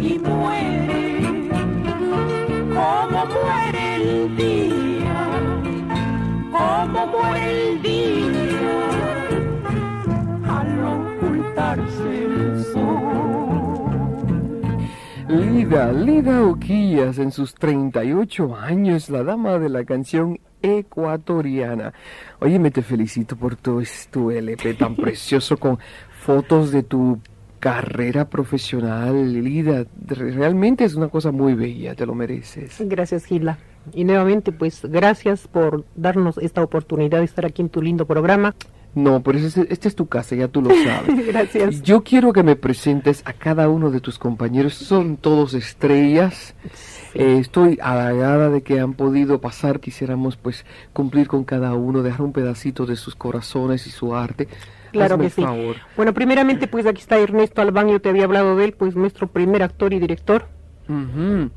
Y muere como muere el día como muere el día al ocultarse el sol. Lida, Lida Oquillas, en sus 38 años, la dama de la canción ecuatoriana. Oye, me te felicito por tu, tu LP tan precioso con fotos de tu carrera profesional, Lida. Realmente es una cosa muy bella, te lo mereces. Gracias, Gila. Y nuevamente, pues, gracias por darnos esta oportunidad de estar aquí en tu lindo programa. No, pero esta es tu casa, ya tú lo sabes. Gracias. Yo quiero que me presentes a cada uno de tus compañeros. Son todos estrellas. Eh, estoy halagada de que han podido pasar. Quisiéramos pues cumplir con cada uno, dejar un pedacito de sus corazones y su arte. Claro Hazme que sí. favor. Bueno, primeramente, pues, aquí está Ernesto Albán, yo te había hablado de él, pues, nuestro primer actor y director.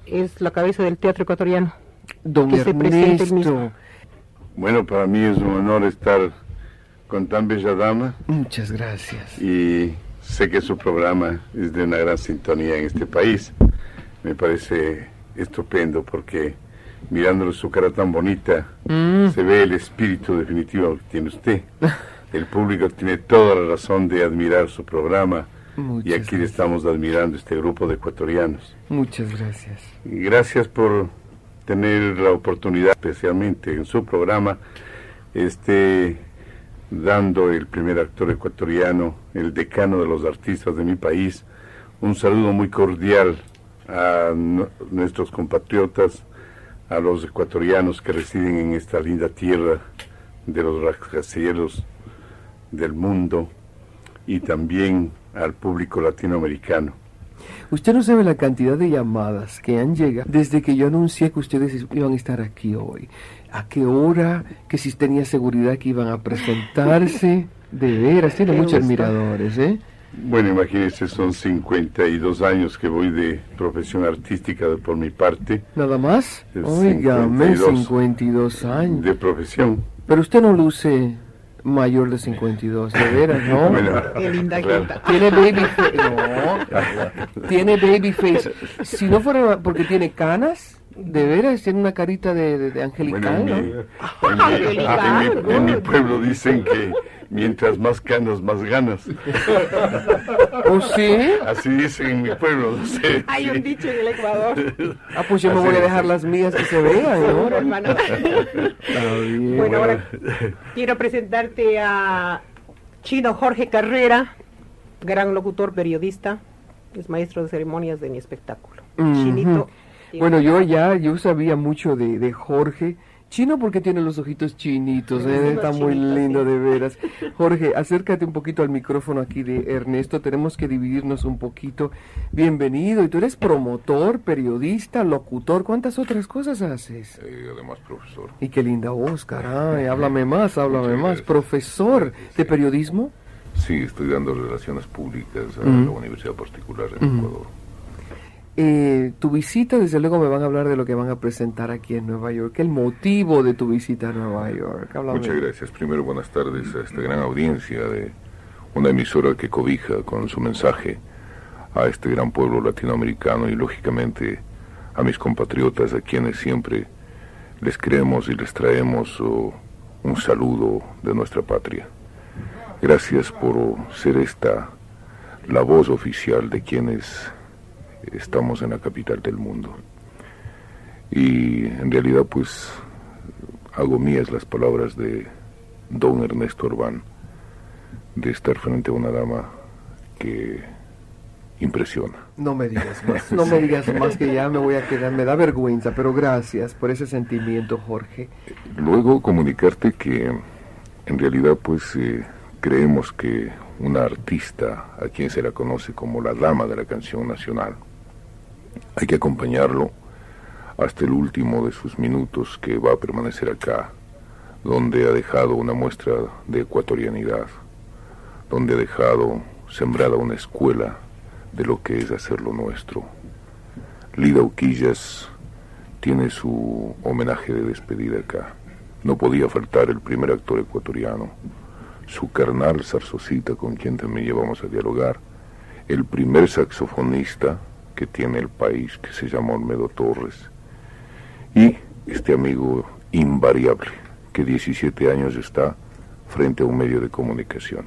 Es la cabeza del teatro ecuatoriano. Don Que se presente el mismo. Ernesto. Bueno, para mí es un honor estar con tan bella dama Muchas gracias. y sé que su programa es de una gran sintonía en este país. Me parece estupendo porque mirándole su cara tan bonita Mm. se ve el espíritu definitivo que tiene usted. El público tiene toda la razón de admirar su programa y Muchas aquí le gracias. estamos admirando este grupo de ecuatorianos. Muchas gracias. Gracias por tener la oportunidad, especialmente en su programa, este, dando el primer actor ecuatoriano, el decano de los artistas de mi país, un saludo muy cordial a nu- nuestros compatriotas, a los ecuatorianos que residen en esta linda tierra de los rascacielos del mundo y también al público latinoamericano. Usted no sabe la cantidad de llamadas que han llegado desde que yo anuncié que ustedes iban a estar aquí hoy. ¿A qué hora? Que si tenía seguridad que iban a presentarse. De veras, tiene muchos gusto. admiradores, ¿eh? Bueno, imagínense, son 52 años que voy de profesión artística de- por mi parte, ¿Nada más? Es Óigame, 52. 52 años. de profesión. Pero usted no luce mayor de 52, de veras, ¿no? Bueno, Qué linda claro. Tiene baby face. No. Tiene baby face. Si no fuera porque tiene canas, de veras, tiene una carita de, de- de Bueno, angelical, en, mi, ¿no? en mi- en mi- en mi pueblo dicen que mientras más canas, más ganas. ¿O sí? Así dicen en mi pueblo. no sé, Hay sí. un dicho en el Ecuador. Ah, pues yo me Así voy a dejar las mías que se vean, ¿no? Seguro, hermano. Bien. Bueno, ahora quiero presentarte a Chino Jorge Carrera, gran locutor, periodista, es maestro de ceremonias de mi espectáculo. Chinito. Bueno, yo ya, yo sabía mucho de, de Jorge. Chino porque tiene los ojitos chinitos, ¿eh? está muy lindo sí. de veras. Jorge, acércate un poquito al micrófono aquí de Ernesto, tenemos que dividirnos un poquito. Bienvenido, y tú eres promotor, periodista, locutor, ¿cuántas otras cosas haces? Eh, además, profesor. Y qué linda voz, caray, háblame más, háblame más. Profesor de periodismo. Sí, estoy dando relaciones públicas a Ujú. la universidad particular en Ujú. Ecuador. Eh, tu visita, desde luego, me van a hablar de lo que van a presentar aquí en Nueva York. El motivo de tu visita a Nueva York. Muchas gracias. Primero, buenas tardes a esta gran audiencia de una emisora que cobija con su mensaje a este gran pueblo latinoamericano y lógicamente a mis compatriotas a quienes siempre les creemos y les traemos oh, un saludo de nuestra patria. Gracias por ser esta la voz oficial de quienes estamos en la capital del mundo. Y en realidad pues hago mías las palabras de don Ernesto Orbán de estar frente a una dama que impresiona. No me digas más, no me digas más que ya me voy a quedar, me da vergüenza, pero gracias por ese sentimiento, Jorge. Luego comunicarte que en realidad pues eh, creemos que una artista a quien se la conoce como la dama de la canción nacional, hay que acompañarlo hasta el último de sus minutos que va a permanecer acá, donde ha dejado una muestra de ecuatorianidad, donde ha dejado sembrada una escuela de lo que es hacer lo nuestro. Lida Uquillas tiene su homenaje de despedida acá. No podía faltar el primer actor ecuatoriano, su carnal Zarzocita, con quien también llevamos a dialogar, el primer saxofonista que tiene el país, que se llama Olmedo Torres, y este amigo invariable, que 17 años está frente a un medio de comunicación.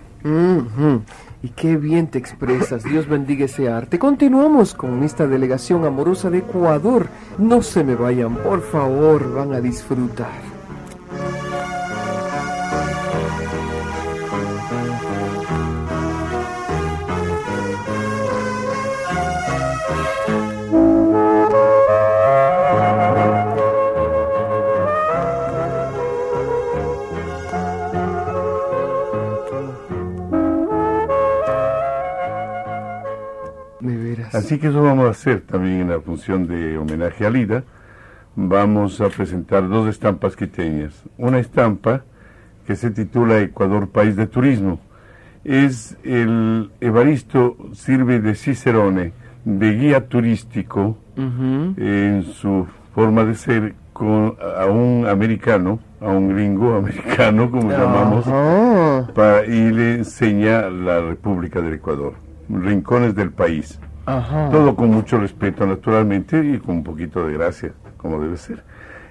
Y qué bien te expresas, Dios bendiga ese arte. Continuamos con esta delegación amorosa de Ecuador. No se me vayan, por favor, van a disfrutar. Así que eso vamos a hacer también en la función de homenaje a Lida. Vamos a presentar dos estampas quiteñas. Una estampa que se titula Ecuador, país de turismo. Es el Evaristo sirve de Cicerone, de guía turístico Ujú. en su forma de ser con, a un americano, a un gringo americano, como llamamos, Ajá. pa- y le enseña la República del Ecuador, rincones del país. Ajá. Todo con mucho respeto, naturalmente, y con un poquito de gracia, como debe ser.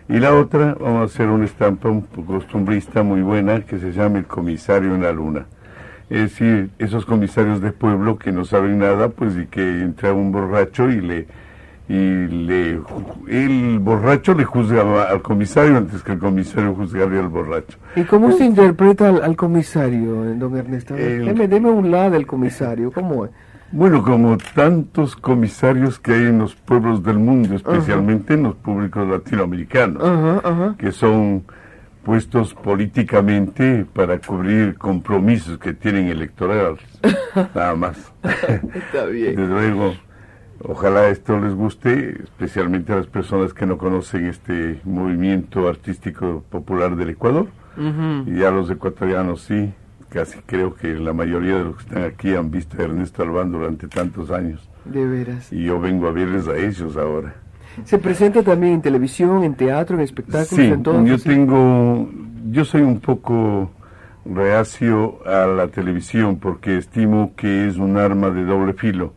Y la otra, vamos a hacer una estampa un costumbrista muy buena que se llama El Comisario en la Luna. Es decir, esos comisarios de pueblo que no saben nada, pues y que entra un borracho y le y le el borracho le juzga al comisario antes que el comisario juzgarle al borracho. ¿Y cómo se interpreta al, al comisario, don Ernesto? El- Deme, deme un lado del comisario, ¿cómo es? Bueno, como tantos comisarios que hay en los pueblos del mundo, especialmente en los públicos latinoamericanos. Que son puestos políticamente para cubrir compromisos que tienen electorales. Nada más. Está bien. Desde luego, ojalá esto les guste, especialmente a las personas que no conocen este movimiento artístico popular del Ecuador. Y a los ecuatorianos sí, casi creo que la mayoría de los que están aquí han visto a Ernesto Albán durante tantos años. De veras. Y yo vengo a verles a ellos ahora. Se presenta también en televisión, en teatro, en espectáculos, Sí, en todo. yo tengo, yo soy un poco reacio a la televisión porque estimo que es un arma de doble filo.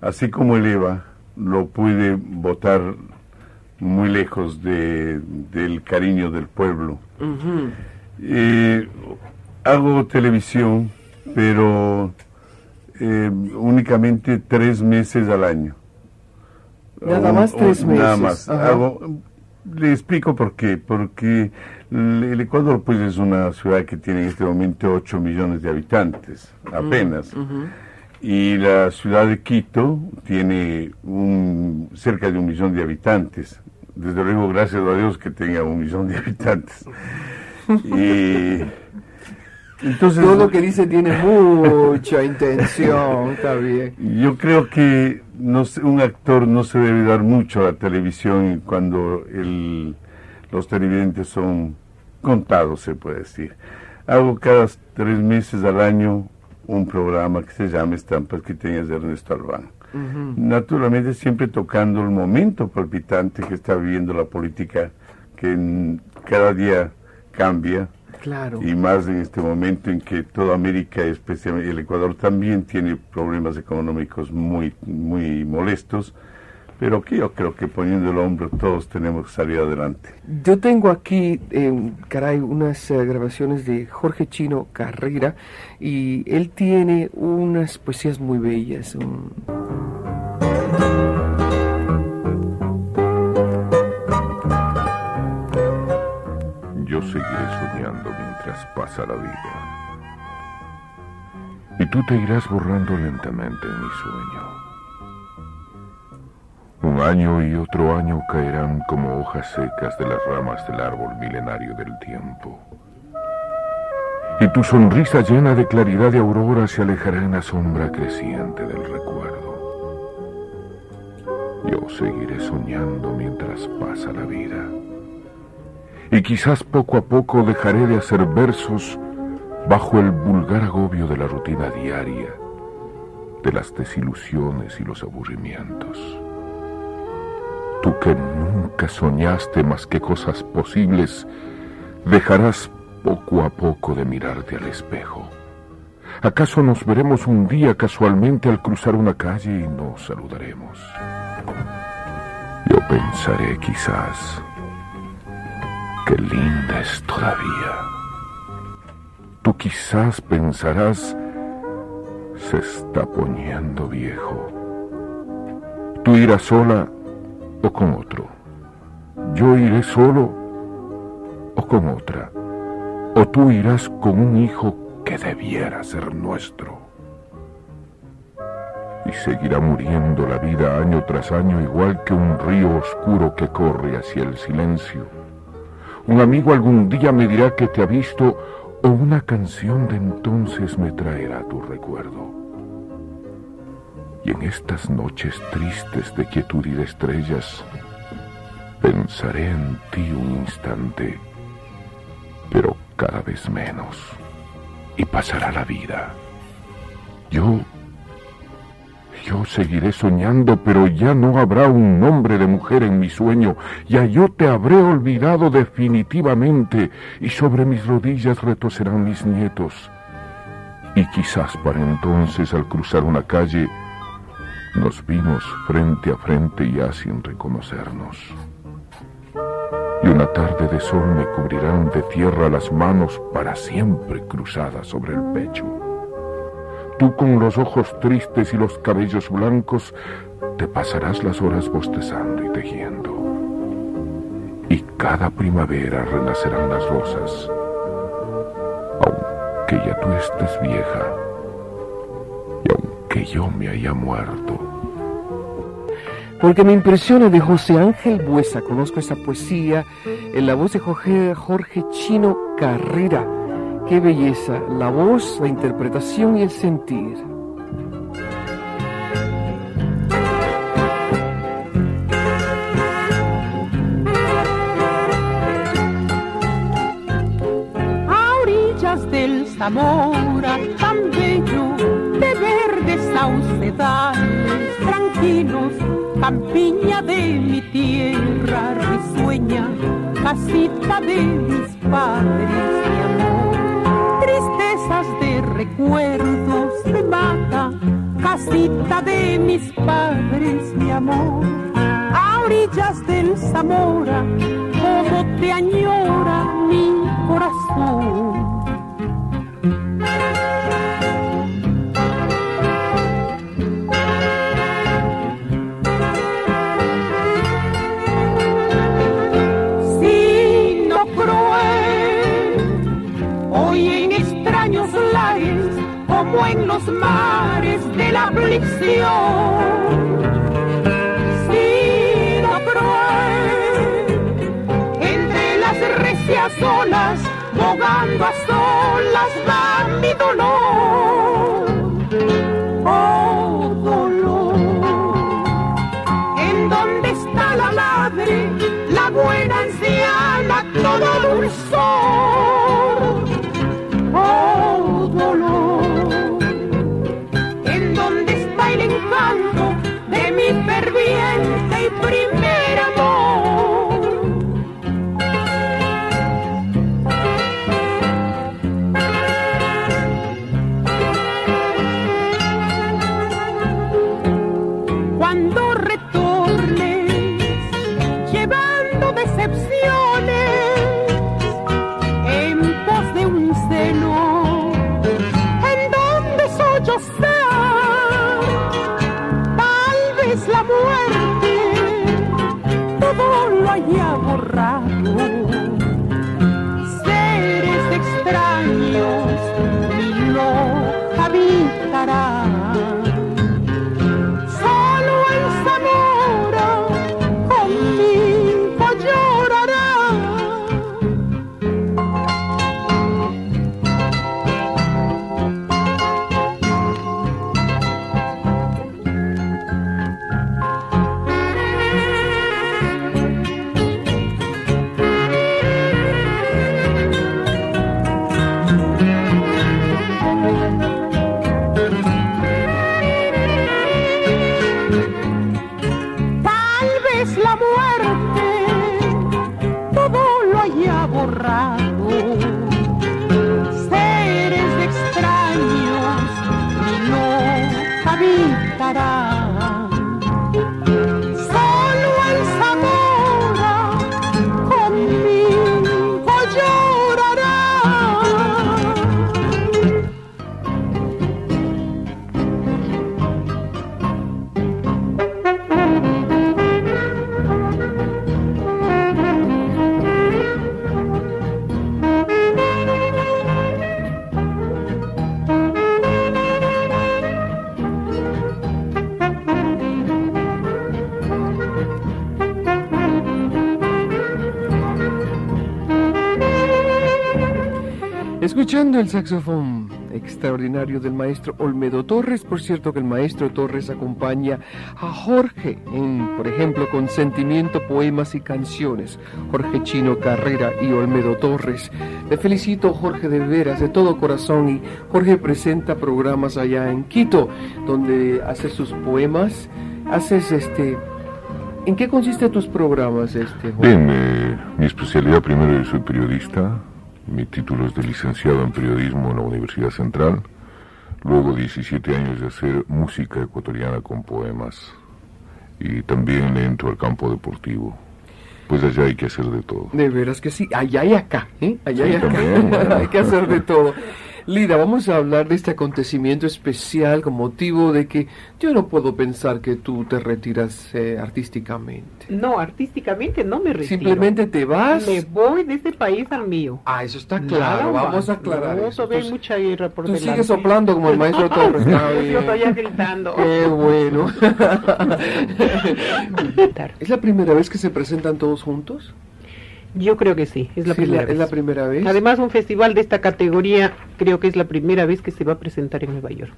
Así como el EVA lo puede votar muy lejos de, del cariño del pueblo. Ujú. Eh, hago televisión, pero eh, únicamente tres meses al año. Nada O- más o- tres Nada meses, más. ajá. Hago- le explico por qué. Porque el el Ecuador pues es una ciudad que tiene en este momento 8 millones de habitantes, apenas. Y la ciudad de Quito tiene un, cerca de un millón de habitantes. Desde luego, gracias a Dios que tenga un millón de habitantes. y entonces Todo lo que dice tiene mucha intención, está bien. yo creo que no sé, un actor no se debe dar mucho a la televisión cuando el, los televidentes son contados, se puede decir. Hago cada tres meses al año un programa que se llama Estampas Quiteñas de Ernesto Albán. Naturalmente siempre tocando el momento palpitante que está viviendo la política, que cada día cambia. Claro. Y más en este momento en que toda América, especialmente el Ecuador, también tiene problemas económicos muy, muy molestos, pero que yo creo que poniendo el hombro todos tenemos que salir adelante. Yo tengo aquí, eh, caray, unas eh, grabaciones de Jorge Chino Carrera y él tiene unas poesías muy bellas. un- soñando mientras pasa la vida. Y tú te irás borrando lentamente en mi sueño. Un año y otro año caerán como hojas secas de las ramas del árbol milenario del tiempo. Y tu sonrisa llena de claridad de aurora se alejará en la sombra creciente del recuerdo. Yo seguiré soñando mientras pasa la vida y quizás poco a poco dejaré de hacer versos bajo el vulgar agobio de la rutina diaria, de las desilusiones y los aburrimientos. Tú que nunca soñaste más que cosas posibles, dejarás poco a poco de mirarte al espejo. ¿Acaso nos veremos un día casualmente al cruzar una calle y nos saludaremos? Yo pensaré quizás qué linda es todavía. Tú quizás pensarás, se está poniendo viejo. Tú irás sola o con otro. Yo iré solo o con otra. O tú irás con un hijo que debiera ser nuestro. Y seguirá muriendo la vida año tras año igual que un río oscuro que corre hacia el silencio. Un amigo algún día me dirá que te ha visto o una canción de entonces me traerá tu recuerdo. Y en estas noches tristes de quietud y de estrellas, pensaré en ti un instante, pero cada vez menos, y pasará la vida. Yo yo seguiré soñando, pero ya no habrá un nombre de mujer en mi sueño. Ya yo te habré olvidado definitivamente y sobre mis rodillas retocerán mis nietos. Y quizás para entonces al cruzar una calle nos vimos frente a frente ya sin reconocernos. Y una tarde de sol me cubrirán de tierra las manos para siempre cruzadas sobre el pecho. Tú con los ojos tristes y los cabellos blancos te pasarás las horas bostezando y tejiendo. Y cada primavera renacerán las rosas, aunque ya tú estés vieja y aunque yo me haya muerto. Porque me impresiona de José Ángel Buesa, conozco esa poesía en la voz de Jorge, Jorge Chino Carrera. Qué belleza, la voz, la interpretación y el sentir. a orillas del Zamora, tan bello, de verdes saucedales, tranquilos, campiña de mi tierra risueña, casita de mis padres, mi amor, tristezas de recuerdos me mata, casita de mis padres, mi amor, a orillas del Zamora, como te añora mi corazón. Como en los mares de la aflicción. Sino cruel, entre las recias olas, bogando a solas va mi dolor. Oh, dolor, en donde está la madre, la buena anciana, todo dulzor. La muerte todo lo haya borrado. Escuchando el saxofón extraordinario del maestro Olmedo Torres, por cierto que el maestro Torres acompaña a Jorge en, por ejemplo, con Sentimiento, Poemas y Canciones, Jorge Chino Carrera y Olmedo Torres. Te felicito, Jorge, de veras, de todo corazón, y Jorge presenta programas allá en Quito, donde hace sus poemas, haces este... ¿En qué consisten tus programas, este, Jorge? Bien, eh, mi especialidad primero yo soy periodista, mi título es de licenciado en periodismo en la Universidad Central, luego 17 años de hacer música ecuatoriana con poemas y también le entro al campo deportivo. Pues allá hay que hacer de todo. De veras que sí, allá y acá, ¿eh? Allá Sí, y acá. también. Hay que hacer de todo. Lida, vamos a hablar de este acontecimiento especial con motivo de que yo no puedo pensar que tú te retiras eh, artísticamente. No, artísticamente no me retiro. Simplemente te vas. Me voy de este país al mío. Ah, eso está Nada claro, más. vamos a aclarar No, eso. todavía Entonces, mucha guerra por Tú delante. sigues soplando como el maestro Torres. Yo ya gritando. Qué bueno. ¿Es la primera vez que se presentan todos juntos? Yo creo que sí, es la Sí, primera ¿Es vez. la primera vez? Además, un festival de esta categoría creo que es la primera vez que se va a presentar en Nueva York.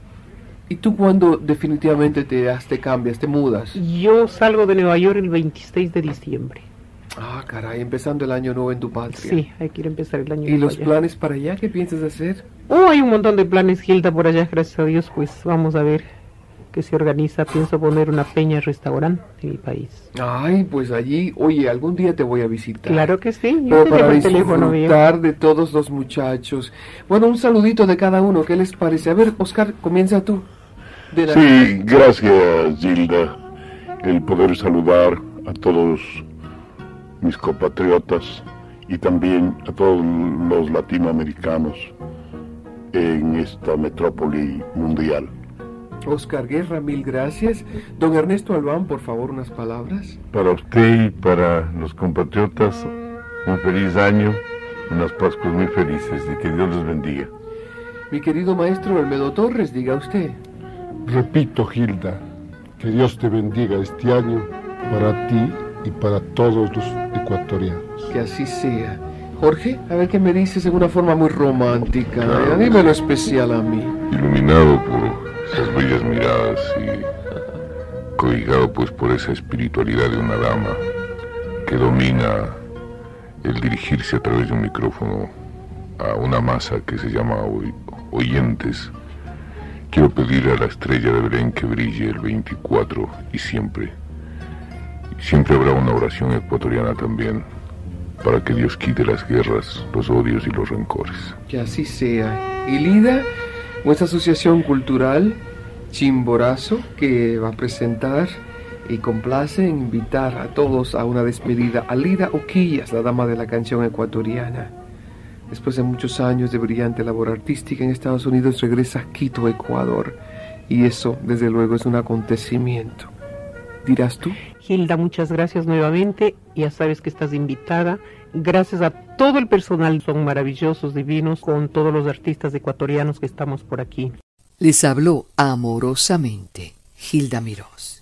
¿Y tú cuándo definitivamente te, das- te cambias, te mudas? Yo salgo de Nueva York el 26 de diciembre. Ah, caray, empezando el año nuevo en tu patria. Sí, hay que ir a empezar el año. ¿Y los allá. planes para allá? ¿Qué piensas hacer? Oh, hay un montón de planes, Gilda, por allá, gracias a Dios. Pues vamos a ver qué se organiza. Pienso poner una peña restaurante en mi país. Ay, pues allí, oye, algún día te voy a visitar. Claro que sí, yo te para el teléfono bien. de todos los muchachos. Bueno, un saludito de cada uno, ¿qué les parece? A ver, Oscar, comienza tú. De la- Sí, gracias Gilda. El poder saludar a todos mis compatriotas y también a todos los latinoamericanos en esta metrópoli mundial. Oscar Guerra, mil gracias. Don Ernesto Albán, por favor, unas palabras. Para usted y para los compatriotas, un feliz año, unas Pascuas muy felices y que Dios les bendiga. Mi querido maestro Olmedo Torres, diga usted. Repito, Gilda, que Dios te bendiga este año para ti y para todos los ecuatorianos. Que así sea. Jorge, a ver qué me dices en una forma muy romántica. Claro. Eh, Dímelo especial a mí. iluminado por esas bellas miradas y cobijado pues por esa espiritualidad de una dama que domina el dirigirse a través de un micrófono a una masa que se llama oy- oyentes. Quiero pedir a la estrella de Belén que brille el 24 y siempre. Siempre habrá una oración ecuatoriana también para que Dios quite las guerras, los odios y los rencores. Que así sea. Y Lida, nuestra asociación cultural Chimborazo, que va a presentar y complace en invitar a todos a una despedida. Alida Oquillas, la dama de la canción ecuatoriana. Después de muchos años de brillante labor artística en Estados Unidos, regresa a Quito, Ecuador. Y eso, desde luego, es un acontecimiento. ¿Dirás tú? Hilda, muchas gracias nuevamente. Ya sabes que estás invitada. Gracias a todo el personal, son maravillosos, divinos, con todos los artistas ecuatorianos que estamos por aquí. Les habló amorosamente Hilda Mirós.